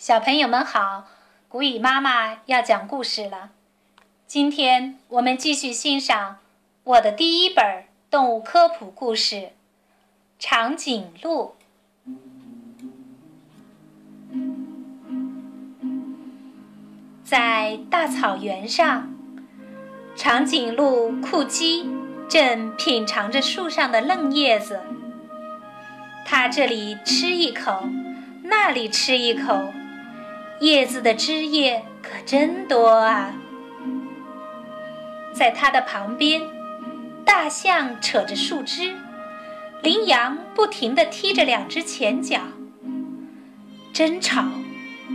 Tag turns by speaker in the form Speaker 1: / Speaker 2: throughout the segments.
Speaker 1: 小朋友们好，古雨妈妈要讲故事了。今天我们继续欣赏我的第一本动物科普故事《长颈鹿》。在大草原上，长颈鹿库基正品尝着树上的嫩叶子。它这里吃一口，那里吃一口。叶子的汁液可真多啊！在它的旁边，大象扯着树枝，羚羊不停地踢着两只前脚。真吵！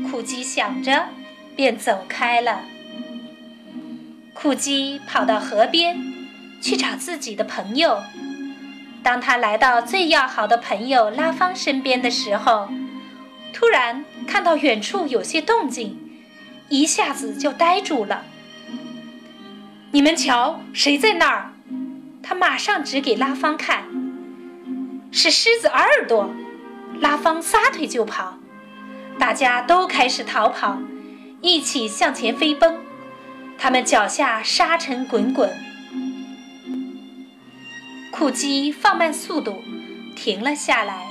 Speaker 1: 库基想着，便走开了。库基跑到河边，去找自己的朋友。当他来到最要好的朋友拉芳身边的时候，突然看到远处有些动静，一下子就呆住了。你们瞧，谁在那儿？他马上指给拉芳看，是狮子耳朵。拉芳撒腿就跑，大家都开始逃跑，一起向前飞奔。他们脚下沙尘滚滚。库基放慢速度，停了下来。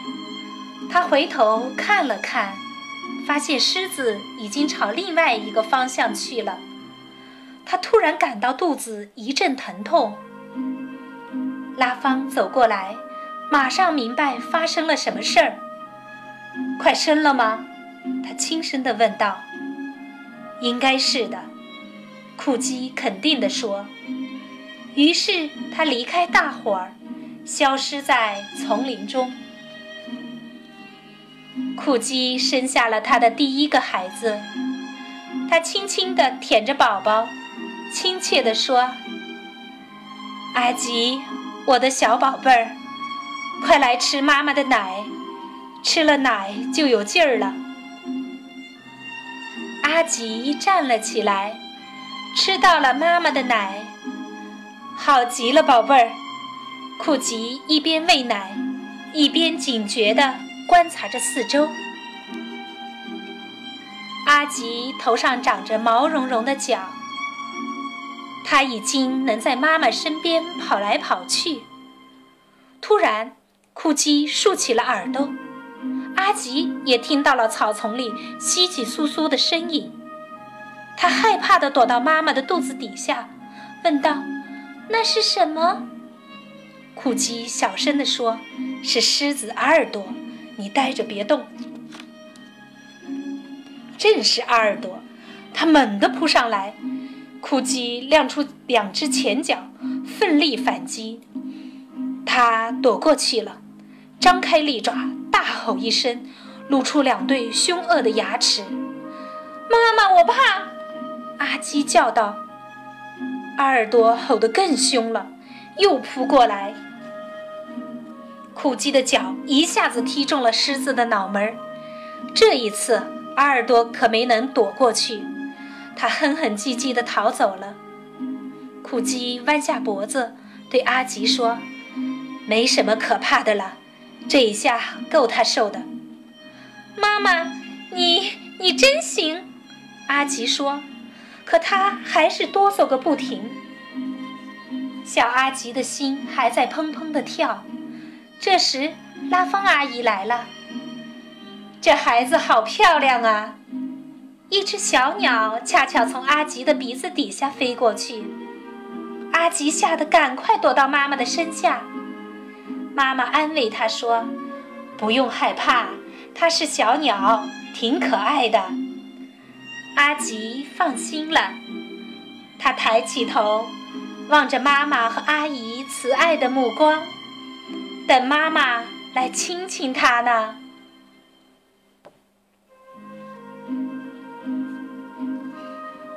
Speaker 1: 他回头看了看，发现狮子已经朝另外一个方向去了。他突然感到肚子一阵疼痛。拉芳走过来，马上明白发生了什么事儿。快生了吗？他轻声地问道。应该是的，库基肯定地说。于是他离开大伙儿，消失在丛林中。库基生下了他的第一个孩子，他轻轻地舔着宝宝，亲切地说：“阿吉，我的小宝贝儿，快来吃妈妈的奶，吃了奶就有劲儿了。”阿吉站了起来，吃到了妈妈的奶，好极了，宝贝儿。库吉一边喂奶，一边警觉地。观察着四周，阿吉头上长着毛茸茸的角，他已经能在妈妈身边跑来跑去。突然，库基竖起了耳朵，阿吉也听到了草丛里稀稀疏疏的声音。他害怕地躲到妈妈的肚子底下，问道：“那是什么？”库基小声地说：“是狮子阿尔多。”你待着别动。正是阿尔多，他猛地扑上来，库基亮出两只前脚，奋力反击。他躲过去了，张开利爪，大吼一声，露出两对凶恶的牙齿。妈妈，我怕！阿基叫道。阿尔多吼得更凶了，又扑过来。库基的脚一下子踢中了狮子的脑门儿，这一次阿尔多可没能躲过去，他哼哼唧唧地逃走了。库基弯下脖子对阿吉说：“没什么可怕的了，这一下够他受的。”妈妈，你你真行，阿吉说，可他还是哆嗦个不停。小阿吉的心还在砰砰地跳。这时，拉风阿姨来了。这孩子好漂亮啊！一只小鸟恰巧从阿吉的鼻子底下飞过去，阿吉吓得赶快躲到妈妈的身下。妈妈安慰他说：“不用害怕，它是小鸟，挺可爱的。”阿吉放心了，他抬起头，望着妈妈和阿姨慈爱的目光。等妈妈来亲亲它呢。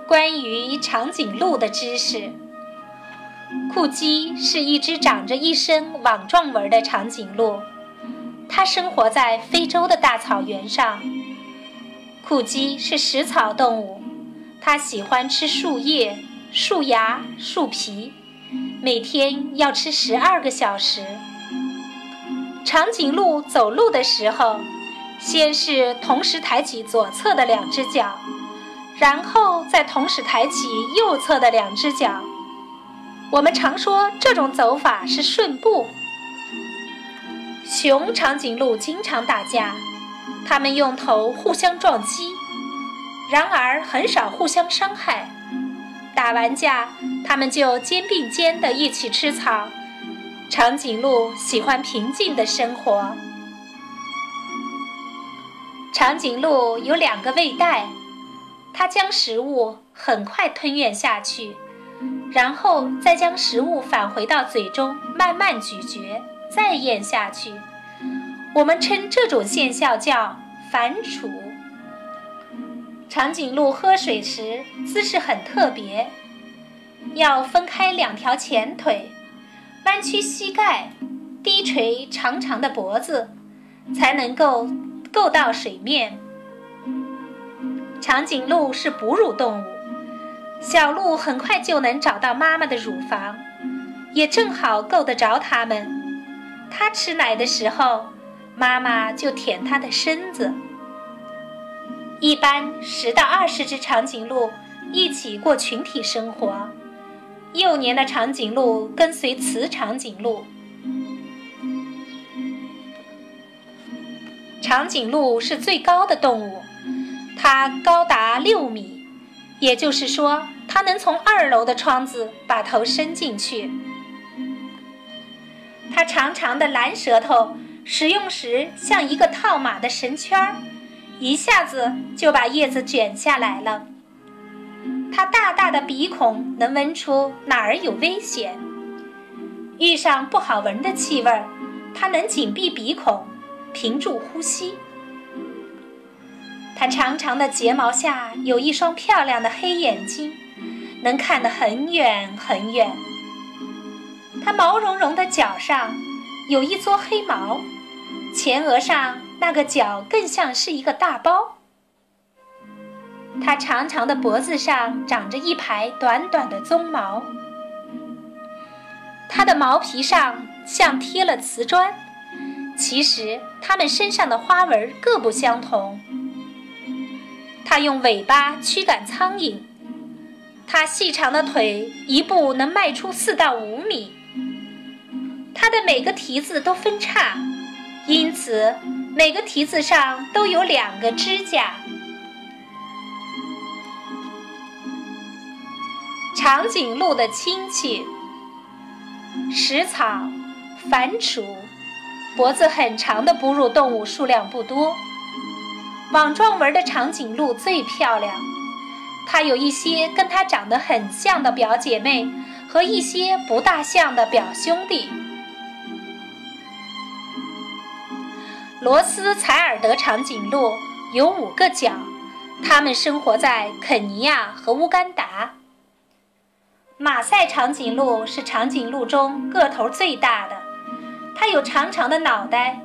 Speaker 1: 关于长颈鹿的知识，库基是一只长着一身网状纹的长颈鹿，它生活在非洲的大草原上。库基是食草动物，它喜欢吃树叶、树芽、树皮，每天要吃十二个小时。长颈鹿走路的时候，先是同时抬起左侧的两只脚，然后再同时抬起右侧的两只脚。我们常说这种走法是顺步。雄长颈鹿经常打架，它们用头互相撞击，然而很少互相伤害。打完架，它们就肩并肩的一起吃草。长颈鹿喜欢平静的生活。长颈鹿有两个胃袋，它将食物很快吞咽下去，然后再将食物返回到嘴中，慢慢咀嚼，再咽下去。我们称这种现象叫反刍。长颈鹿喝水时姿势很特别，要分开两条前腿。弯曲膝盖，低垂长长的脖子，才能够够到水面。长颈鹿是哺乳动物，小鹿很快就能找到妈妈的乳房，也正好够得着它们。它吃奶的时候，妈妈就舔它的身子。一般十到二十只长颈鹿一起过群体生活。幼年的长颈鹿跟随雌长颈鹿。长颈鹿是最高的动物，它高达六米，也就是说，它能从二楼的窗子把头伸进去。它长长的蓝舌头使用时像一个套马的绳圈儿，一下子就把叶子卷下来了。它大大的鼻孔能闻出哪儿有危险，遇上不好闻的气味儿，它能紧闭鼻孔，屏住呼吸。它长长的睫毛下有一双漂亮的黑眼睛，能看得很远很远。它毛茸茸的脚上有一撮黑毛，前额上那个角更像是一个大包。它长长的脖子上长着一排短短的鬃毛，它的毛皮上像贴了瓷砖，其实它们身上的花纹各不相同。它用尾巴驱赶苍蝇，它细长的腿一步能迈出四到五米。它的每个蹄子都分叉，因此每个蹄子上都有两个指甲。长颈鹿的亲戚，食草、反刍，脖子很长的哺乳动物数量不多。网状纹的长颈鹿最漂亮，它有一些跟它长得很像的表姐妹和一些不大像的表兄弟。罗斯采尔德长颈鹿有五个角，它们生活在肯尼亚和乌干达。马赛长颈鹿是长颈鹿中个头最大的，它有长长的脑袋，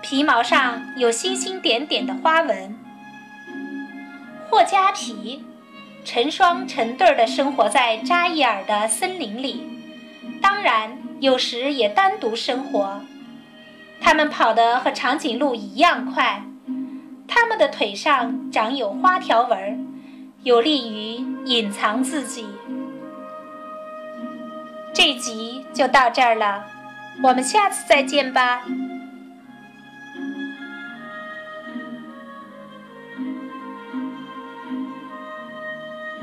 Speaker 1: 皮毛上有星星点点的花纹。霍加皮成双成对的生活在扎伊尔的森林里，当然有时也单独生活。它们跑得和长颈鹿一样快，它们的腿上长有花条纹，有利于隐藏自己。这集就到这儿了，我们下次再见吧。